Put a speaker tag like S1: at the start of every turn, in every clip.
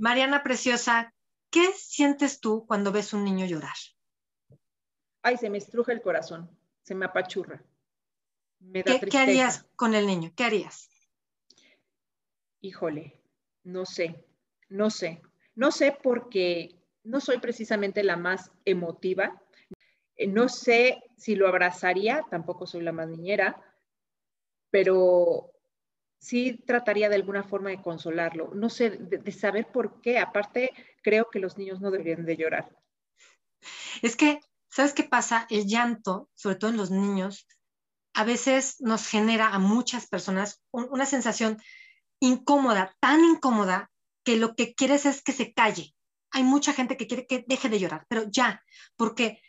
S1: Mariana Preciosa, ¿qué sientes tú cuando ves un niño llorar?
S2: Ay, se me estruja el corazón, se me apachurra.
S1: Me da ¿Qué, ¿Qué harías con el niño? ¿Qué harías?
S2: Híjole, no sé, no sé. No sé porque no soy precisamente la más emotiva. Eh, no sé si lo abrazaría, tampoco soy la más niñera, pero sí trataría de alguna forma de consolarlo. No sé, de, saber por qué. Aparte, creo que los niños no deberían de llorar.
S1: Es que, ¿sabes qué pasa? El llanto, sobre todo en los niños, a veces nos genera a muchas personas una sensación incómoda, tan incómoda, que lo que quieres es que se calle. Hay mucha gente que quiere que deje de llorar, pero ya, porque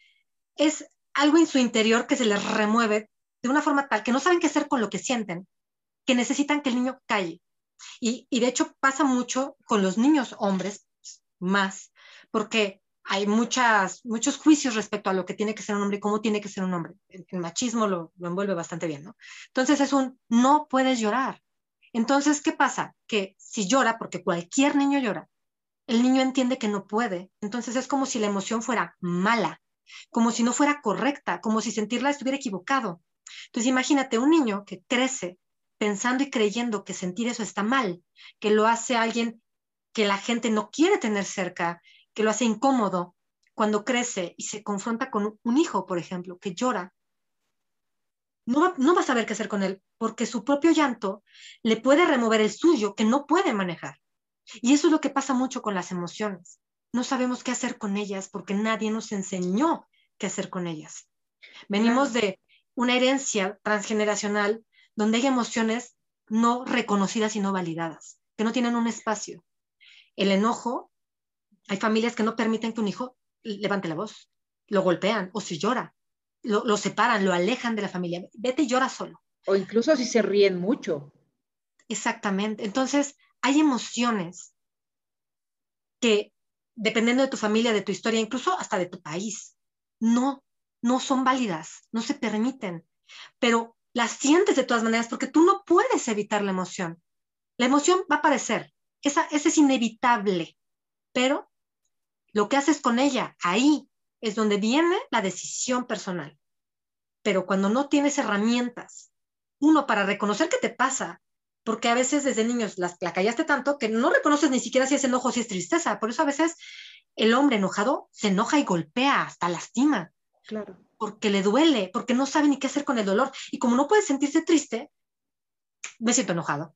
S1: es algo en su interior que se les remueve de una forma tal que no saben qué hacer con lo que sienten, que necesitan que el niño calle. Y, de hecho pasa mucho con los niños hombres más, porque hay muchas, muchos juicios respecto a lo que tiene que ser un hombre y cómo tiene que ser un hombre. El, machismo lo, lo, envuelve bastante bien, ¿no? Entonces es un no puedes llorar. Entonces, ¿qué pasa? Que si llora, porque cualquier niño llora, el niño entiende que no puede. Entonces es como si la emoción fuera mala, como si no fuera correcta, como si sentirla estuviera equivocado. Entonces imagínate un niño que crece pensando y creyendo que sentir eso está mal, que lo hace alguien que la gente no quiere tener cerca, que lo hace incómodo cuando crece y se confronta con un hijo, por ejemplo, que llora no va, a saber qué hacer con él, porque su propio llanto le puede remover el suyo que no puede manejar. Y eso es lo que pasa mucho con las emociones. No sabemos qué hacer con ellas porque nadie nos enseñó qué hacer con ellas. Venimos de una herencia transgeneracional donde hay emociones no reconocidas y no validadas, que no tienen un espacio. El enojo, hay familias que no permiten que un hijo levante la voz, lo golpean o si llora, lo, separan, lo alejan de la familia. Vete y llora solo.
S2: O incluso si se ríen mucho.
S1: Exactamente. Entonces, hay emociones que, dependiendo de tu familia, de tu historia, incluso hasta de tu país, no, no son válidas, no se permiten, pero las sientes de todas maneras porque tú no puedes evitar la emoción. La emoción va a aparecer, esa, esa es inevitable, pero lo que haces con ella ahí es donde viene la decisión personal. Pero cuando no tienes herramientas, uno, para reconocer qué te pasa, porque a veces desde niños la, la callaste tanto que no reconoces ni siquiera si es enojo o si es tristeza. Por eso a veces el hombre enojado se enoja y golpea, hasta lastima.
S2: Claro.
S1: Porque le duele, porque no sabe ni qué hacer con el dolor. Y como no puede sentirse triste, me siento enojado.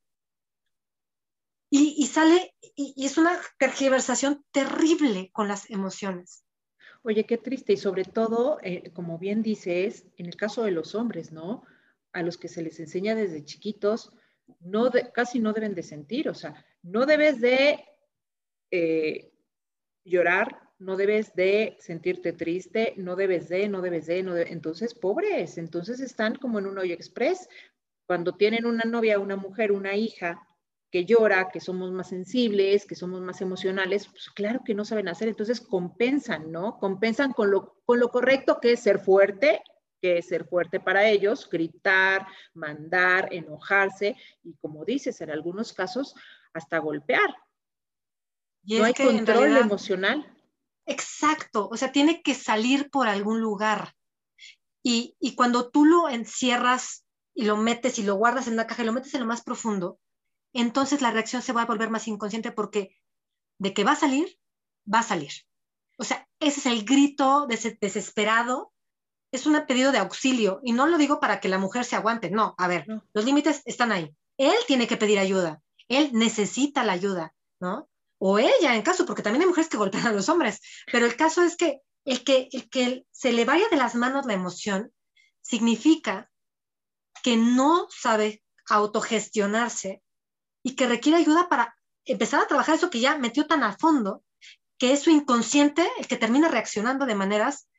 S1: Y, sale, y, es una tergiversación terrible con las emociones.
S2: Oye, qué triste y sobre todo, eh, como bien dices, en el caso de los hombres, ¿no? A los que se les enseña desde chiquitos, no casi no deben de sentir, o sea, no debes de eh, llorar, no debes de sentirte triste, no debes de, no debes de, no entonces pobres, entonces están como en un hoyo express. Cuando tienen una novia, una mujer, una hija que llora, que somos más sensibles, que somos más emocionales, pues claro que no saben hacer, entonces compensan, ¿no? Compensan con lo, con lo correcto que es ser fuerte, que es ser fuerte para ellos, gritar, mandar, enojarse y como dices, en algunos casos hasta golpear. Y no hay control emocional.
S1: Exacto, o sea, tiene que salir por algún lugar. Y, y cuando tú lo encierras y lo metes y lo guardas en una caja y lo metes en lo más profundo, entonces la reacción se va a volver más inconsciente porque de que va a salir, va a salir. O sea, ese es el grito desesperado, es un pedido de auxilio y no lo digo para que la mujer se aguante, no, a ver, los límites están ahí. Él tiene que pedir ayuda, él necesita la ayuda, ¿no? O ella, en caso, porque también hay mujeres que golpean a los hombres, pero el caso es que el que, el que se le vaya de las manos la emoción significa que no sabe autogestionarse y que requiere ayuda para empezar a trabajar eso que ya metió tan a fondo, que es su inconsciente el que termina reaccionando de maneras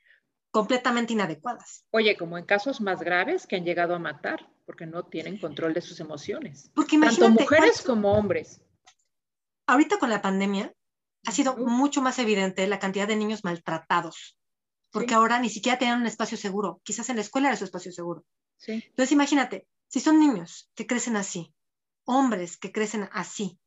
S1: completamente inadecuadas.
S2: Oye, como en casos más graves que han llegado a matar porque no tienen control de sus emociones.
S1: Porque
S2: Tanto mujeres como hombres.
S1: Ahorita con la pandemia ha sido mucho más evidente la cantidad de niños maltratados, porque ahora ni siquiera tienen un espacio seguro. Quizás en la escuela era su espacio seguro.
S2: Sí.
S1: Entonces imagínate, si son niños que crecen así, hombres que crecen así,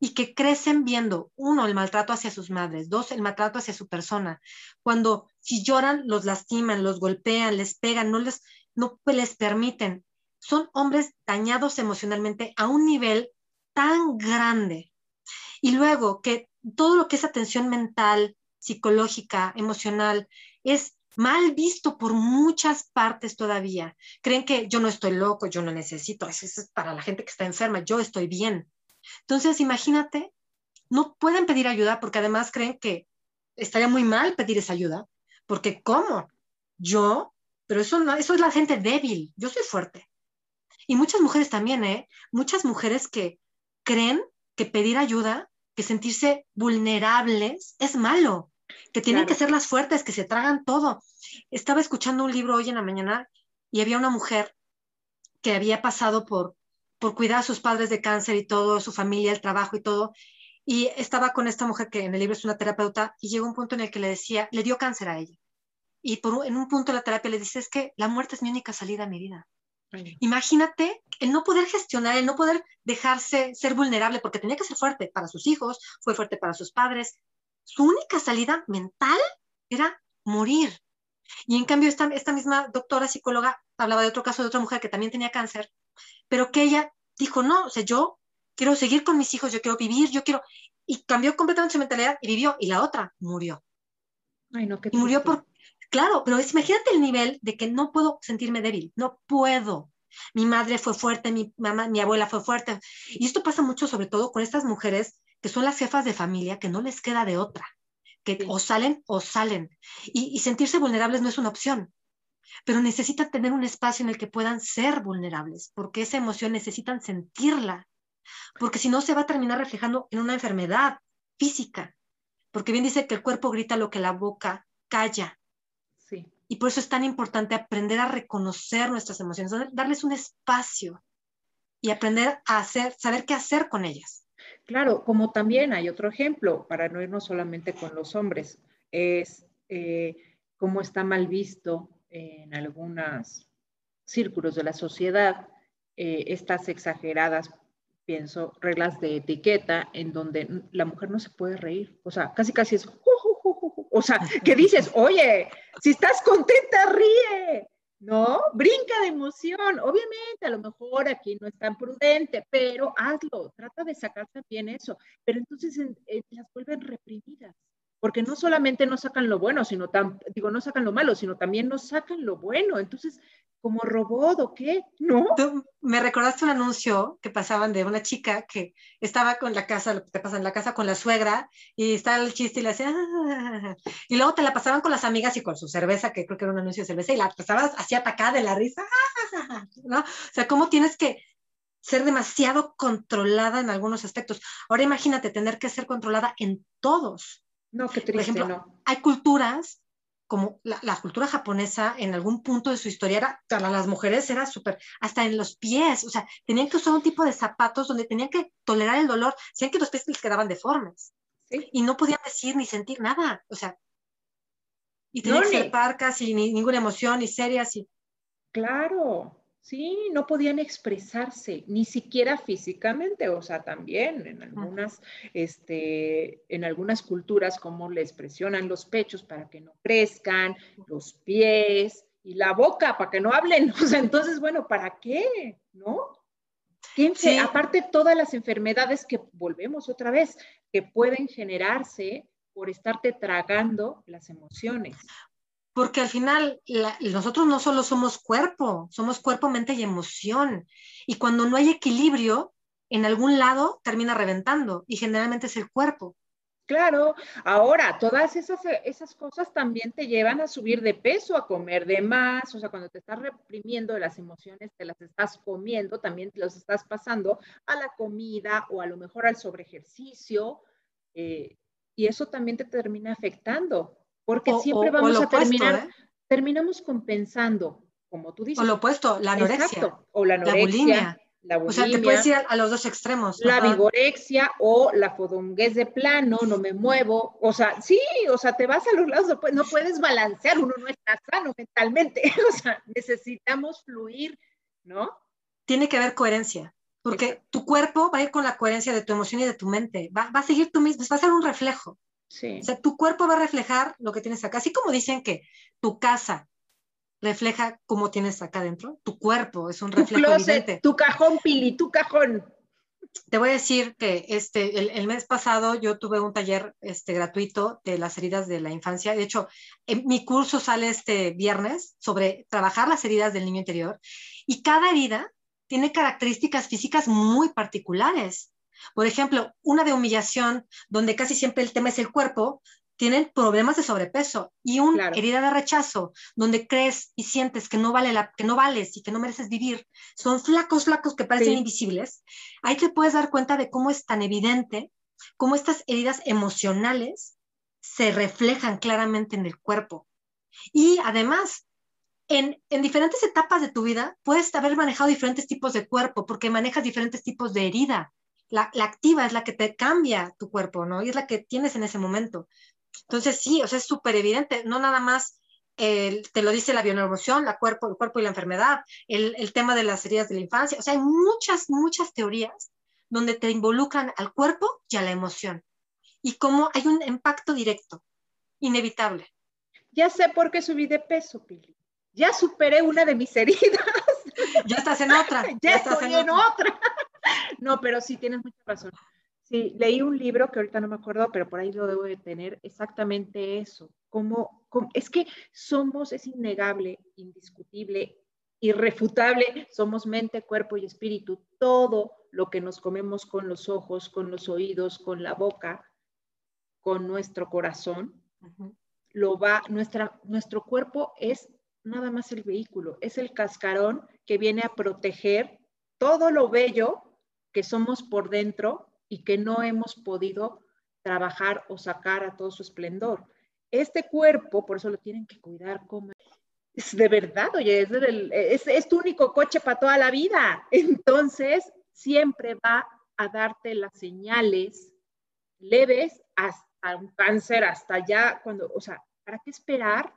S1: y que crecen viendo, uno, el maltrato hacia sus madres, dos, el maltrato hacia su persona. Cuando si lloran, los lastiman, los golpean, les pegan, no les, no les permiten. Son hombres dañados emocionalmente a un nivel tan grande. Y luego que todo lo que es atención mental, psicológica, emocional, es mal visto por muchas partes todavía. Creen que yo no estoy loco, yo no necesito, eso es para la gente que está enferma, yo estoy bien. Entonces, imagínate, no pueden pedir ayuda porque además creen que estaría muy mal pedir esa ayuda, porque ¿cómo? Yo, pero eso no, eso es la gente débil, yo soy fuerte. Y muchas mujeres también, ¿eh? Muchas mujeres que creen que pedir ayuda, que sentirse vulnerables es malo que tienen que ser las fuertes, que se tragan todo. Estaba escuchando un libro hoy en la mañana y había una mujer que había pasado por, por cuidar a sus padres de cáncer y todo, su familia, el trabajo y todo. Y estaba con esta mujer que en el libro es una terapeuta y llegó un punto en el que le decía, le dio cáncer a ella. Y por, en un punto de la terapia le dice, es que la muerte es mi única salida a mi vida. Imagínate el no poder gestionar, el no poder dejarse ser vulnerable, porque tenía que ser fuerte para sus hijos, fue fuerte para sus padres, su única salida mental era morir. Y en cambio, esta, esta misma doctora psicóloga hablaba de otro caso de otra mujer que también tenía cáncer, pero que ella dijo, no, o sea, yo quiero seguir con mis hijos, yo quiero vivir, yo quiero... Y cambió completamente su mentalidad y vivió. Y la otra murió.
S2: Ay, no, qué
S1: y murió por... Claro, pero imagínate el nivel de que no puedo sentirme débil, no puedo. Mi madre fue fuerte, mi mamá, mi abuela fue fuerte. Y esto pasa mucho sobre todo con estas mujeres que son las jefas de familia, que no les queda de otra, que o salen o salen. Y, sentirse vulnerables no es una opción, pero necesitan tener un espacio en el que puedan ser vulnerables, porque esa emoción necesitan sentirla, porque si no se va a terminar reflejando en una enfermedad física, porque bien dice que el cuerpo grita lo que la boca calla. Y por eso es tan importante aprender a reconocer nuestras emociones, darles un espacio y aprender a hacer, saber qué hacer con ellas.
S2: Claro, como también hay otro ejemplo, para no irnos solamente con los hombres, es eh, cómo está mal visto en algunos círculos de la sociedad eh, estas exageradas, pienso, reglas de etiqueta en donde la mujer no se puede reír. O sea, casi casi es, o sea, que dices, oye, si estás contenta, ríe. ¿no? Brinca de emoción. Obviamente, a lo mejor aquí no es tan prudente, pero hazlo, trata de sacar también eso. Pero entonces las vuelven reprimidas, porque no solamente no sacan lo bueno, sino tan, digo, no sacan lo malo, sino también no sacan lo bueno. Entonces, como robot o qué, ¿no?
S1: me recordaste un anuncio que pasaban de una chica que estaba con la casa, te pasa en la casa con la suegra, y estaba el chiste y le hacía, ah", y luego te la pasaban con las amigas y con su cerveza, que creo que era un anuncio de cerveza, y la pasabas así atacada de la risa, ¿no? O sea, ¿cómo tienes que ser demasiado controlada en algunos aspectos? Ahora imagínate tener que ser controlada en todos.
S2: No, qué triste, Por ejemplo, no.
S1: hay culturas como la, cultura japonesa en algún punto de su historia era, para las mujeres era súper, hasta en los pies, o sea, tenían que usar un tipo de zapatos donde tenían que tolerar el dolor, decían que los pies les quedaban deformes y no podían decir ni sentir nada, o sea, y tenían que ser parcas y ni, ninguna emoción, ni serias. Y...
S2: Claro, Sí, no podían expresarse, ni siquiera físicamente, o sea, también en algunas, este, en algunas culturas, como les presionan los pechos para que no crezcan, los pies y la boca para que no hablen. O sea, entonces, bueno, ¿para qué? ¿No? Sí. Aparte, todas las enfermedades que volvemos otra vez, que pueden generarse por estarte tragando las emociones
S1: porque al final nosotros no solo somos cuerpo, somos cuerpo, mente y emoción. Y cuando no hay equilibrio, en algún lado termina reventando y generalmente es el cuerpo.
S2: Claro, ahora todas esas, esas cosas también te llevan a subir de peso, a comer de más, o sea, cuando te estás reprimiendo las emociones, te las estás comiendo, también te los estás pasando a la comida o a lo mejor al sobreejercicio, eh, y eso también te termina afectando porque siempre vamos a terminar, ¿eh? terminamos compensando, como tú dices.
S1: O lo opuesto, la anorexia.
S2: o la anorexia. La bulimia.
S1: o sea, te puedes ir a, los dos extremos.
S2: La vigorexia o la fodonguez de plano, no me muevo. O sea, sí, o sea, te vas a los lados, no puedes balancear, uno no está sano mentalmente. O sea, necesitamos fluir, ¿no?
S1: Tiene que haber coherencia. Porque tu cuerpo va a ir con la coherencia de tu emoción y de tu mente. Va, va a seguir tú mismo, va a ser un reflejo.
S2: Sí.
S1: O sea, tu cuerpo va a reflejar lo que tienes acá. Así como dicen que tu casa refleja cómo tienes acá adentro, tu cuerpo es un
S2: Tu
S1: reflejo
S2: closet,
S1: evidente.
S2: tu cajón, Pili, tu cajón.
S1: Te voy a decir que este, el, el mes pasado yo tuve un taller este, gratuito de las heridas de la infancia. De hecho, en mi curso sale este viernes sobre trabajar las heridas del niño interior y cada herida tiene características físicas muy particulares. Por ejemplo, una de humillación, donde casi siempre el tema es el cuerpo, tienen problemas de sobrepeso y una
S2: Claro.
S1: herida de rechazo, donde crees y sientes que no vale la, que no vales y que no mereces vivir, son flacos, flacos que parecen
S2: Sí.
S1: invisibles. Ahí te puedes dar cuenta de cómo es tan evidente, cómo estas heridas emocionales se reflejan claramente en el cuerpo. Y además, en, en diferentes etapas de tu vida puedes haber manejado diferentes tipos de cuerpo porque manejas diferentes tipos de herida. La, la activa es la que te cambia tu cuerpo, ¿no? Y es la que tienes en ese momento. Entonces, sí, o sea, es súper evidente, no nada más el- te lo dice la bioneuroemoción, la cuerpo, el cuerpo y la enfermedad, el, el tema de las heridas de la infancia, o sea, hay muchas, muchas teorías donde te involucran al cuerpo y a la emoción. Y cómo hay un impacto directo, inevitable.
S2: Ya sé por qué subí de peso, Pili. Ya superé una de mis heridas.
S1: Ya estás en otra.
S2: ya
S1: estás
S2: estoy en otra. No, pero sí, tienes mucha razón. Sí, leí un libro que ahorita no me acuerdo, pero por ahí lo debo de tener, exactamente eso. Como, es que somos, es innegable, indiscutible, irrefutable, somos mente, cuerpo y espíritu. Todo lo que nos comemos con los ojos, con los oídos, con la boca, con nuestro corazón, lo va, nuestra, nuestro cuerpo es nada más el vehículo, es el cascarón que viene a proteger todo lo bello que somos por dentro y que no hemos podido trabajar o sacar a todo su esplendor. Este cuerpo, por eso lo tienen que cuidar como... Es de verdad, oye, es, del- es, tu único coche para toda la vida. Entonces, siempre va a darte las señales leves hasta un cáncer, hasta ya cuando, o sea, ¿para qué esperar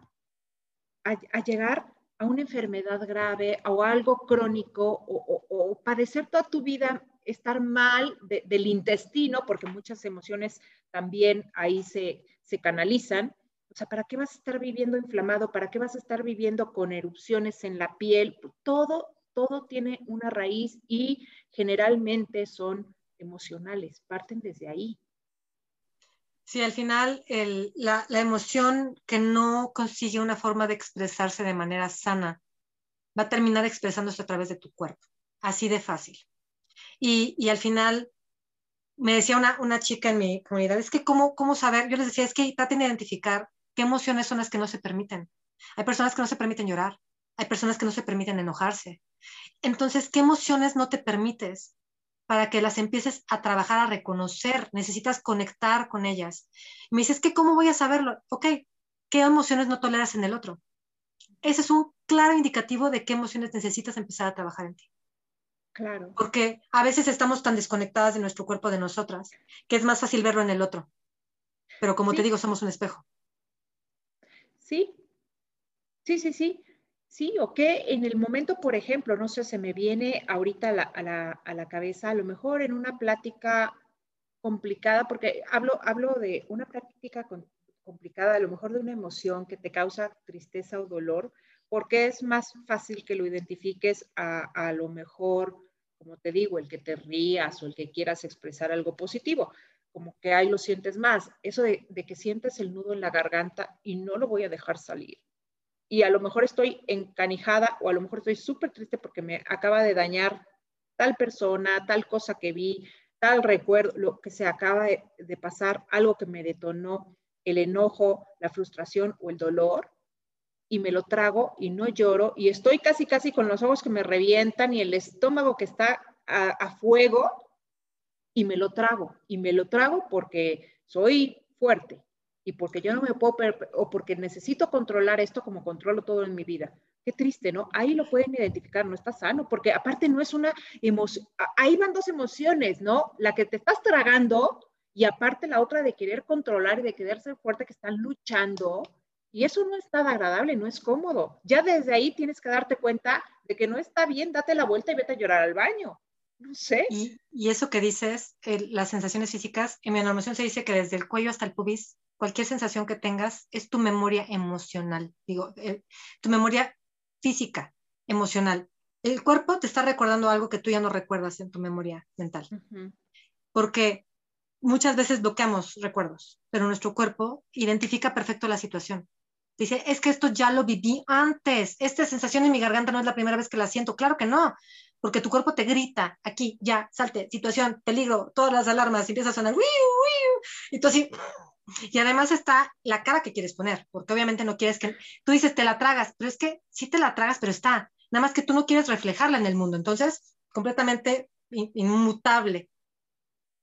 S2: a, llegar a una enfermedad grave o algo crónico o- o padecer toda tu vida, estar mal de- del intestino, porque muchas emociones también ahí se, se canalizan? O sea, ¿para qué vas a estar viviendo inflamado? ¿Para qué vas a estar viviendo con erupciones en la piel? Todo, todo tiene una raíz y generalmente son emocionales, parten desde ahí.
S1: Sí, al final el- la, la emoción que no consigue una forma de expresarse de manera sana va a terminar expresándose a través de tu cuerpo, así de fácil. Y, al final me decía una, una chica en mi comunidad, es que cómo, cómo saber, yo les decía, es que traten de identificar qué emociones son las que no se permiten. Hay personas que no se permiten llorar, hay personas que no se permiten enojarse. Entonces, ¿qué emociones no te permites? para que las empieces a trabajar, a reconocer, necesitas conectar con ellas. Me dices, que ¿cómo voy a saberlo? Ok, ¿qué emociones no toleras en el otro? Ese es un claro indicativo de qué emociones necesitas empezar a trabajar en ti.
S2: Claro.
S1: Porque a veces estamos tan desconectadas de nuestro cuerpo, de nosotras, que es más fácil verlo en el otro. Pero como
S2: Sí.
S1: te digo, somos un espejo.
S2: Sí, sí, sí, sí. Sí, o que en el momento, por ejemplo, no sé, se me viene ahorita a la, a la, a la cabeza, a lo mejor en una plática complicada, porque hablo, hablo de una plática con- complicada, a lo mejor de una emoción que te causa tristeza o dolor, porque es más fácil que lo identifiques a, a lo mejor, como te digo, el que te rías o el que quieras expresar algo positivo, como que ahí lo sientes más. Eso de, de que sientes el nudo en la garganta y no lo voy a dejar salir. Y a lo mejor estoy encanijada o a lo mejor estoy súper triste porque me acaba de dañar tal persona, tal cosa que vi, tal recuerdo, lo que se acaba de, de pasar, algo que me detonó el enojo, la frustración o el dolor, y me lo trago y no lloro, y estoy casi, casi con los ojos que me revientan y el estómago que está a, fuego, y me lo trago, y me lo trago porque soy fuerte, y porque yo no me puedo, o porque necesito controlar esto como controlo todo en mi vida. Qué triste, ¿no? Ahí lo pueden identificar, no está sano, porque aparte no es una emoción, ahí van dos emociones, ¿no? La que te estás tragando y aparte la otra de querer controlar y de querer ser fuerte, que están luchando. Y eso no es nada agradable, no es cómodo. Ya desde ahí tienes que darte cuenta de que no está bien, date la vuelta y vete a llorar al baño. No sé.
S1: Y, eso que dices, las sensaciones físicas, en mi enormación se dice que desde el cuello hasta el pubis, cualquier sensación que tengas es tu memoria emocional, digo, eh, tu memoria física, emocional. El cuerpo te está recordando algo que tú ya no recuerdas en tu memoria mental. Porque muchas veces bloqueamos recuerdos, pero nuestro cuerpo identifica perfecto la situación. Dice, es que esto ya lo viví antes. Esta sensación en mi garganta no es la primera vez que la siento. Claro que no, porque tu cuerpo te grita, aquí, ya, salte, situación, peligro, todas las alarmas, y empieza a sonar, y tú así, y además está la cara que quieres poner, porque obviamente no quieres que, tú dices, te la tragas, pero es que sí te la tragas, pero está, nada más que tú no quieres reflejarla en el mundo, entonces, completamente inmutable.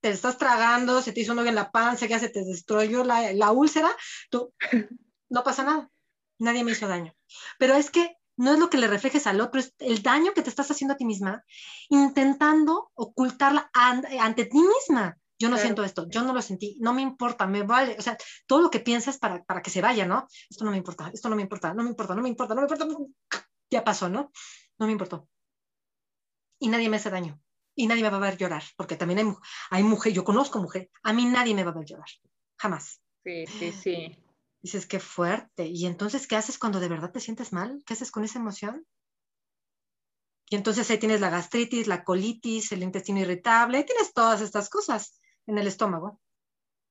S1: Te estás tragando, se te hizo un en la panza, ya se te destruyó la, la úlcera, tú, no pasa nada, nadie me hizo daño. Pero es que no es lo que le reflejes al otro, es el daño que te estás haciendo a ti misma, intentando ocultarla ante ti misma. Yo no siento esto, yo no lo sentí, no me importa, me vale, o sea, todo lo que piensas para, para que se vaya, ¿no? Esto no me importa, esto no me importa, no me importa, no me importa, no me importa, ya pasó, ¿no? No me importó. Y nadie me hace daño, y nadie me va a ver llorar, porque también hay, hay mujer, yo conozco mujer, a mí nadie me va a ver llorar, jamás.
S2: Sí, sí, sí.
S1: Dices, qué fuerte. ¿Y entonces qué haces cuando de verdad te sientes mal? ¿Qué haces con esa emoción? Y entonces ahí tienes la gastritis, la colitis, el intestino irritable, tienes todas estas cosas en el estómago.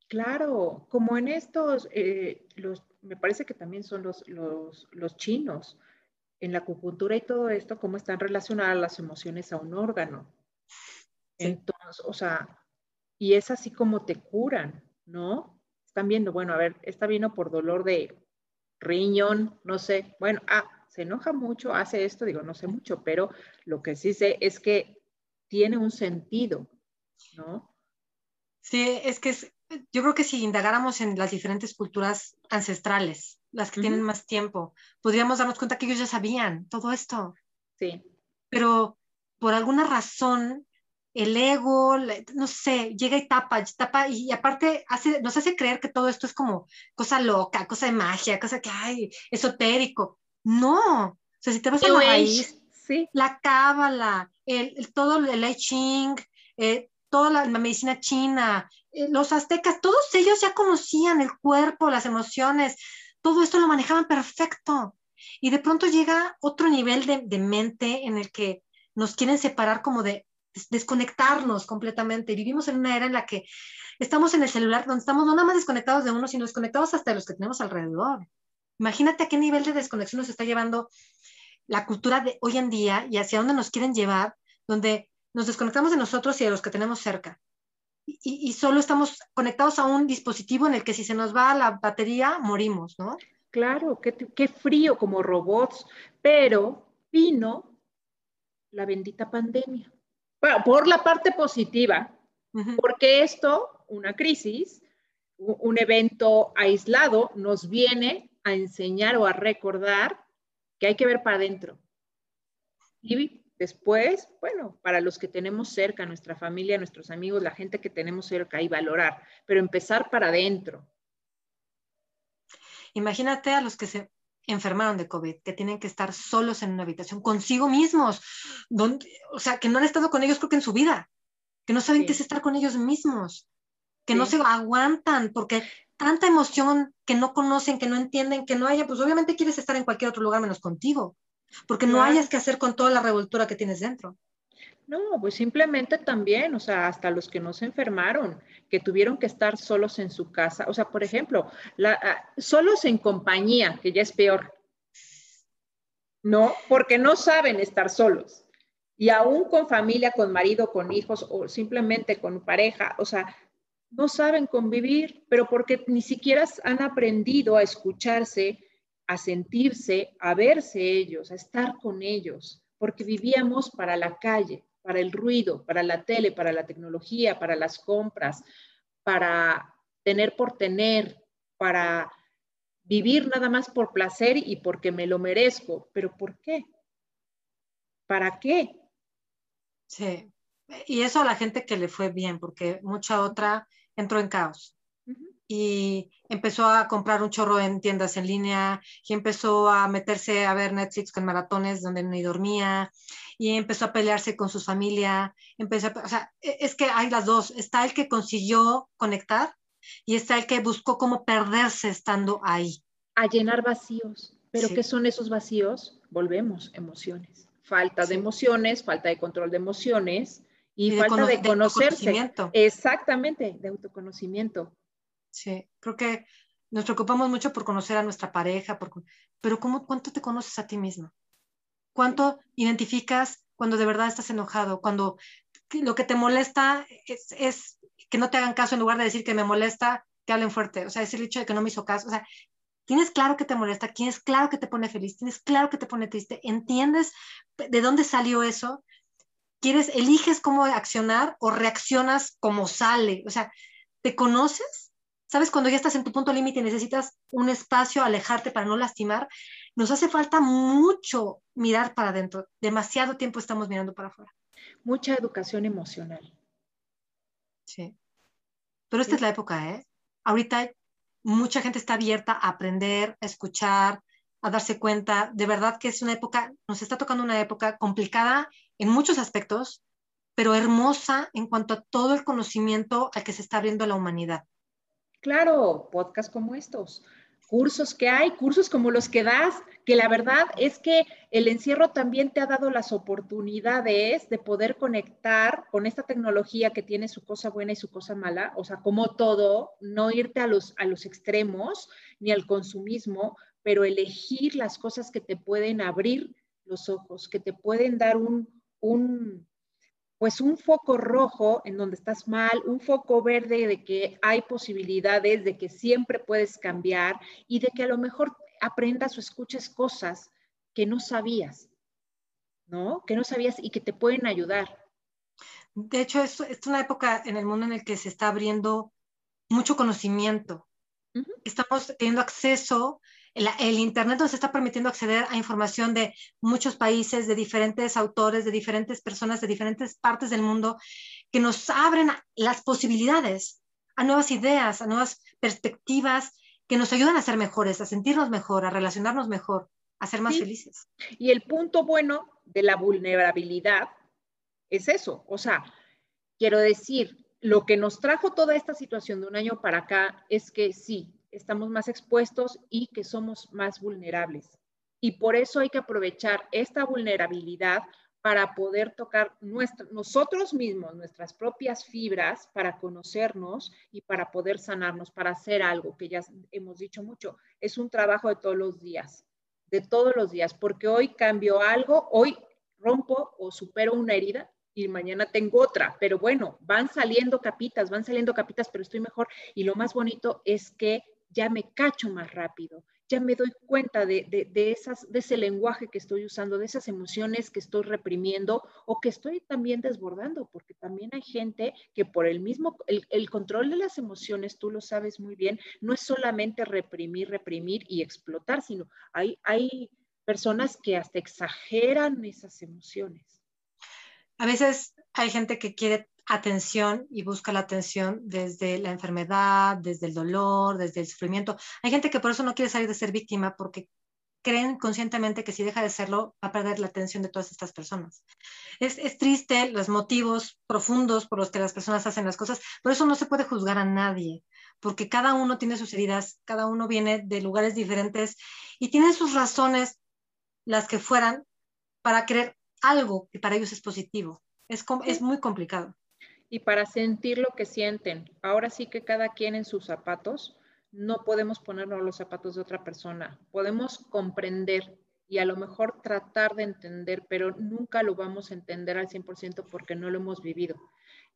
S2: Claro, como en estos, eh, los, me parece que también son los, los, chinos, en la acupuntura y todo esto, cómo están relacionadas las emociones a un órgano. Entonces, o sea, y es así como te curan, ¿no? Están viendo, bueno, a ver, está vino por dolor de riñón, no sé, bueno, ah, se enoja mucho, hace esto, digo, no sé mucho, pero lo que sí sé es que tiene un sentido, ¿no?
S1: Sí, es que yo creo que si indagáramos en las diferentes culturas ancestrales, las que tienen más tiempo, podríamos darnos cuenta que ellos ya sabían todo esto.
S2: Sí.
S1: Pero por alguna razón el ego, no sé, llega y tapa, tapa y aparte hace, nos hace creer que todo esto es como cosa loca, cosa de magia, cosa que, hay esotérico. No, o sea, si te vas a la raíz,
S2: sí.
S1: la cábala, el, todo el I Ching, eh, toda la, medicina china, eh, los aztecas, todos ellos ya conocían el cuerpo, las emociones, todo esto lo manejaban perfecto. Y de pronto llega otro nivel de, de mente en el que nos quieren separar como de, desconectarnos completamente. Vivimos en una era en la que estamos en el celular, donde estamos no nada más desconectados de uno, sino desconectados hasta de los que tenemos alrededor. Imagínate a qué nivel de desconexión nos está llevando la cultura de hoy en día y hacia dónde nos quieren llevar, donde nos desconectamos de nosotros y de los que tenemos cerca. Y, solo estamos conectados a un dispositivo en el que si se nos va la batería, morimos, ¿no?
S2: Claro, qué, qué frío como robots, pero vino la bendita pandemia por la parte positiva, porque esto, una crisis, un evento aislado, nos viene a enseñar o a recordar que hay que ver para adentro. Y después, bueno, para los que tenemos cerca, nuestra familia, nuestros amigos, la gente que tenemos cerca y valorar, pero empezar para adentro.
S1: Imagínate a los que se enfermaron de COVID, que tienen que estar solos en una habitación consigo mismos, donde, o sea, que no han estado con ellos creo que en su vida, que no saben qué es estar con ellos mismos, que no se aguantan porque tanta emoción que no conocen, que no entienden, que no haya, pues obviamente quieres estar en cualquier otro lugar menos contigo, porque no hayas que hacer con toda la revoltura que tienes dentro.
S2: No, pues simplemente también, o sea, hasta los que no se enfermaron, que tuvieron que estar solos en su casa, o sea, por ejemplo, ah, solos en compañía, que ya es peor, ¿no? Porque no saben estar solos. Y aún con familia, con marido, con hijos o simplemente con pareja, o sea, no saben convivir, pero porque ni siquiera han aprendido a escucharse, a sentirse, a verse ellos, a estar con ellos, porque vivíamos para la calle para el ruido, para la tele, para la tecnología, para las compras, para tener por tener, para vivir nada más por placer y porque me lo merezco. ¿Pero por qué? ¿Para qué?
S1: Sí, y eso a la gente que le fue bien, porque mucha otra entró en caos. Y empezó a comprar un chorro en tiendas en línea y empezó a meterse a ver Netflix con maratones donde ni dormía y empezó a pelearse con su familia, empezó o sea, e, es que hay las dos, está el que consiguió conectar y está el que buscó cómo perderse estando ahí.
S2: A llenar vacíos. ¿Pero qué son esos vacíos? Volvemos, emociones. Falta de emociones, falta de control de emociones y, falta de conocerse. Exactamente, de autoconocimiento.
S1: Sí, creo que nos preocupamos mucho por conocer a nuestra pareja, pero ¿cómo, ¿cuánto te conoces a ti mismo? ¿Cuánto identificas cuando de verdad estás enojado? Cuando lo que te molesta es, es, que no te hagan caso en lugar de decir que me molesta, que hablen fuerte. O sea, es el hecho de que no me hizo caso. O sea, tienes claro que te molesta, tienes claro que te pone feliz, tienes claro que te pone triste, entiendes de dónde salió eso, quieres, eliges cómo accionar o reaccionas como sale. O sea, ¿te conoces? ¿Sabes? Cuando ya estás en tu punto límite y necesitas un espacio, alejarte para no lastimar, nos hace falta mucho mirar para adentro. Demasiado tiempo estamos mirando para afuera.
S2: Mucha educación emocional.
S1: Sí. Pero esta es la época, ¿eh? Ahorita mucha gente está abierta a aprender, a escuchar, a darse cuenta. De verdad que es una época, nos está tocando una época complicada en muchos aspectos, pero hermosa en cuanto a todo el conocimiento al que se está abriendo la humanidad.
S2: Claro, podcasts como estos, cursos que hay, cursos como los que das, que la verdad es que el encierro también te ha dado las oportunidades de poder conectar con esta tecnología que tiene su cosa buena y su cosa mala, o sea, como todo, no irte a los, a los extremos ni al consumismo, pero elegir las cosas que te pueden abrir los ojos, que te pueden dar un, un pues un foco rojo en donde estás mal, un foco verde de que hay posibilidades, de que siempre puedes cambiar y de que a lo mejor aprendas o escuches cosas que no sabías, ¿no? Que no sabías y que te pueden ayudar.
S1: De hecho, es, es una época en el mundo en el que se está abriendo mucho conocimiento. Estamos teniendo acceso el, Internet nos está permitiendo acceder a información de muchos países, de diferentes autores, de diferentes personas, de diferentes partes del mundo, que nos abren las posibilidades a nuevas ideas, a nuevas perspectivas, que nos ayudan a ser mejores, a sentirnos mejor, a relacionarnos mejor, a ser más felices.
S2: Y el punto bueno de la vulnerabilidad es eso, o sea, quiero decir, lo que nos trajo toda esta situación de un año para acá es que sí, estamos más expuestos y que somos más vulnerables. Y por eso hay que aprovechar esta vulnerabilidad para poder tocar nosotros mismos, nuestras propias fibras, para conocernos y para poder sanarnos, para hacer algo que ya hemos dicho mucho. Es un trabajo de todos los días, de todos los días, porque hoy cambio algo, hoy rompo o supero una herida y mañana tengo otra, pero bueno, van saliendo capitas, van saliendo capitas, pero estoy mejor. Y lo más bonito es que ya me cacho más rápido, ya me doy cuenta de, esas, de ese lenguaje que estoy usando, de esas emociones que estoy reprimiendo o que estoy también desbordando, porque también hay gente que por el mismo, el, control de las emociones, tú lo sabes muy bien, no es solamente reprimir, reprimir y explotar, sino hay, hay personas que hasta exageran esas emociones.
S1: A veces hay gente que quiere atención y busca la atención desde la enfermedad, desde el dolor, desde el sufrimiento. Hay gente que por eso no quiere salir de ser víctima porque creen conscientemente que si deja de serlo va a perder la atención de todas estas personas. Es, es, triste los motivos profundos por los que las personas hacen las cosas, por eso no se puede juzgar a nadie, porque cada uno tiene sus heridas, cada uno viene de lugares diferentes y tiene sus razones, las que fueran, para creer algo que para ellos es positivo. Es, es muy complicado
S2: y para sentir lo que sienten. Ahora sí que cada quien en sus zapatos, no podemos ponernos los zapatos de otra persona. Podemos comprender y a lo mejor tratar de entender, pero nunca lo vamos a entender al 100% porque no lo hemos vivido.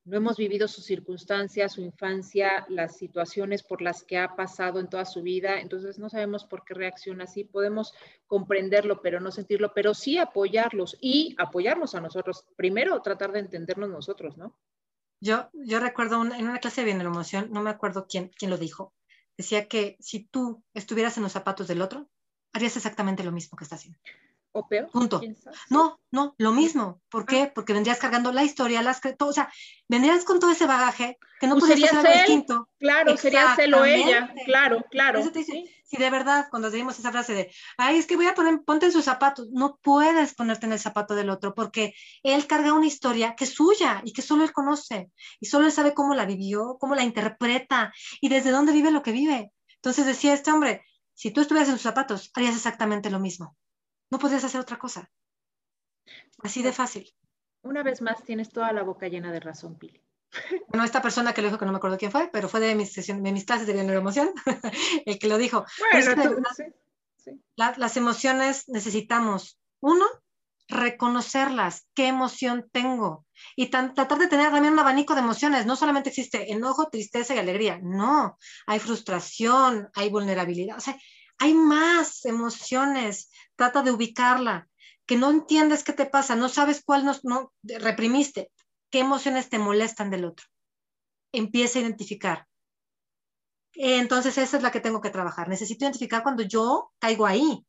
S2: No hemos vivido sus circunstancias, su infancia, las situaciones por las que ha pasado en toda su vida, entonces no sabemos por qué reacciona así. Podemos comprenderlo, pero no sentirlo, pero sí apoyarlos y apoyarnos a nosotros. Primero, tratar de entendernos nosotros, ¿no?
S1: Yo, yo recuerdo en una clase de emoción, no me acuerdo quién, quién lo dijo, decía que si tú estuvieras en los zapatos del otro, harías exactamente lo mismo que está haciendo.
S2: O peor.
S1: Punto. No, no, lo mismo. ¿Por qué? Ah. Porque vendrías cargando la historia, las todo, o sea, vendrías con todo ese bagaje que no
S2: pues podrías ser distinto. Claro, sería celo ella, claro, claro.
S1: Si de verdad, cuando decimos esa frase de, ay, es que voy a poner, ponte en sus zapatos, no puedes ponerte en el zapato del otro porque él carga una historia que es suya y que solo él conoce y solo él sabe cómo la vivió, cómo la interpreta y desde dónde vive lo que vive. Entonces decía este hombre, si tú estuvieras en sus zapatos, harías exactamente lo mismo. No podrías hacer otra cosa. Así de fácil.
S2: Una vez más, tienes toda la boca llena de razón, Pili.
S1: Bueno, esta persona que lo dijo, que no me acuerdo quién fue, pero fue de mis, de mis clases de neuroemoción, el que lo dijo. Bueno, las emociones necesitamos, uno, reconocerlas, qué emoción tengo, y tratar de tener también un abanico de emociones. No solamente existe enojo, tristeza y alegría, no, hay frustración, hay vulnerabilidad, o sea, hay más emociones, trata de ubicarla, que no entiendes qué te pasa, no sabes cuál no, no reprimiste, qué emociones te molestan del otro. Empieza a identificar. Entonces esa es la que tengo que trabajar. Necesito identificar cuando yo caigo ahí,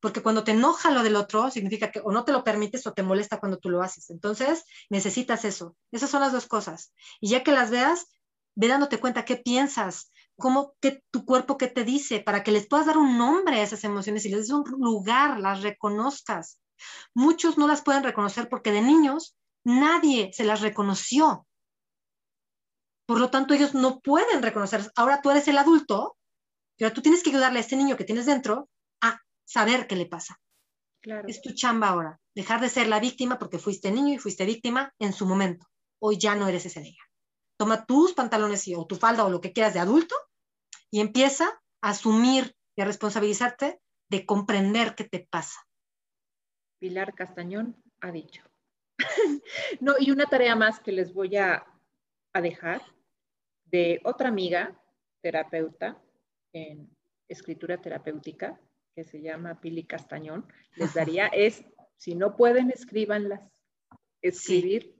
S1: porque cuando te enoja lo del otro, significa que o no te lo permites o te molesta cuando tú lo haces. Entonces, necesitas eso. Esas son las dos cosas. Y ya que las veas, ve dándote cuenta qué piensas, cómo que tu cuerpo qué te dice, para que les puedas dar un nombre a esas emociones y les des un lugar, las reconozcas. Muchos no las pueden reconocer porque de niños nadie se las reconoció. Por lo tanto, ellos no pueden reconocer. Ahora tú eres el adulto ahora tú tienes que ayudarle a este niño que tienes dentro a saber qué le pasa. Claro. Es tu chamba ahora. Dejar de ser la víctima porque fuiste niño y fuiste víctima en su momento. Hoy ya no eres ese niño toma tus pantalones o tu falda o lo que quieras de adulto y empieza a asumir y a responsabilizarte de comprender qué te pasa.
S2: Pilar Castañón ha dicho. no, y una tarea más que les voy a, a dejar de otra amiga, terapeuta en escritura terapéutica, que se llama Pili Castañón, les daría es, si no pueden, escríbanlas. Escribir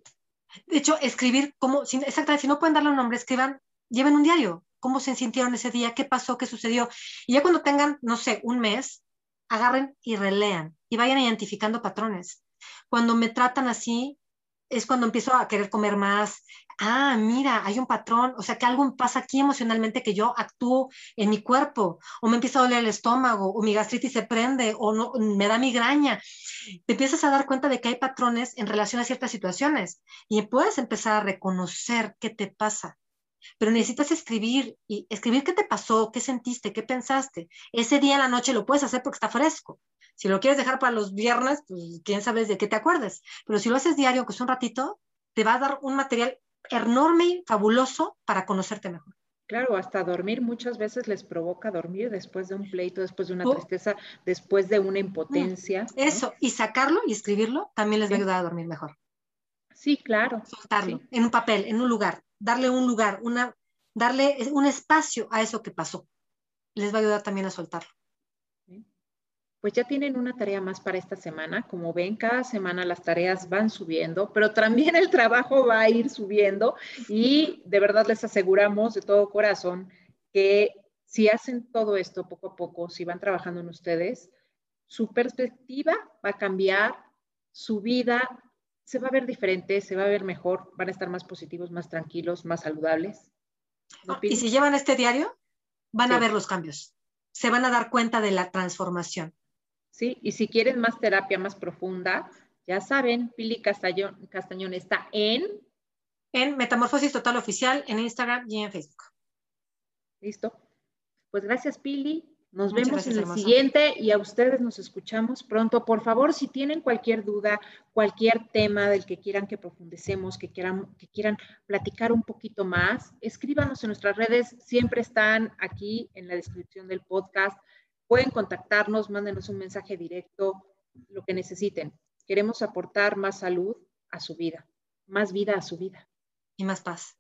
S1: de hecho, escribir, como, exactamente, si no pueden darle un nombre, escriban, lleven un diario, cómo se sintieron ese día, qué pasó, qué sucedió. Y ya cuando tengan, no sé, un mes, agarren y relean y vayan identificando patrones. Cuando me tratan así, es cuando empiezo a querer comer más. Ah, mira, hay un patrón, o sea que algo pasa aquí emocionalmente que yo actúo en mi cuerpo, o me empieza a doler el estómago, o mi gastritis se prende, o no, me da migraña. Te empiezas a dar cuenta de que hay patrones en relación a ciertas situaciones y puedes empezar a reconocer qué te pasa. Pero necesitas escribir y escribir qué te pasó, qué sentiste, qué pensaste. Ese día en la noche lo puedes hacer porque está fresco. Si lo quieres dejar para los viernes, pues quién sabe de qué te acuerdes. Pero si lo haces diario, que es un ratito, te va a dar un material enorme y fabuloso para conocerte mejor.
S2: Claro, hasta dormir muchas veces les provoca dormir después de un pleito, después de una oh. tristeza, después de una impotencia.
S1: Eso, y sacarlo y escribirlo también les va a ayudar a dormir mejor.
S2: Sí, claro.
S1: Soltarlo en un papel, en un lugar, darle un lugar, una, darle un espacio a eso que pasó. Les va a ayudar también a soltarlo
S2: pues ya tienen una tarea más para esta semana. Como ven, cada semana las tareas van subiendo, pero también el trabajo va a ir subiendo y de verdad les aseguramos de todo corazón que si hacen todo esto poco a poco, si van trabajando en ustedes, su perspectiva va a cambiar, su vida se va a ver diferente, se va a ver mejor, van a estar más positivos, más tranquilos, más saludables.
S1: y si llevan este diario, van a ver los cambios, se van a dar cuenta de la transformación.
S2: ¿sí? Y si quieren más terapia más profunda, ya saben, Pili Castañón, Castañón está en...
S1: En Metamorfosis Total Oficial, en Instagram y en Facebook.
S2: Listo. Pues gracias, Pili. Nos vemos en el siguiente y a ustedes nos escuchamos pronto. Por favor, si tienen cualquier duda, cualquier tema del que quieran que profundicemos, que quieran, que quieran platicar un poquito más, escríbanos en nuestras redes. Siempre están aquí en la descripción del podcast. Pueden contactarnos, mándenos un mensaje directo, lo que necesiten. Queremos aportar más salud a su vida, más vida a su vida.
S1: Y más paz.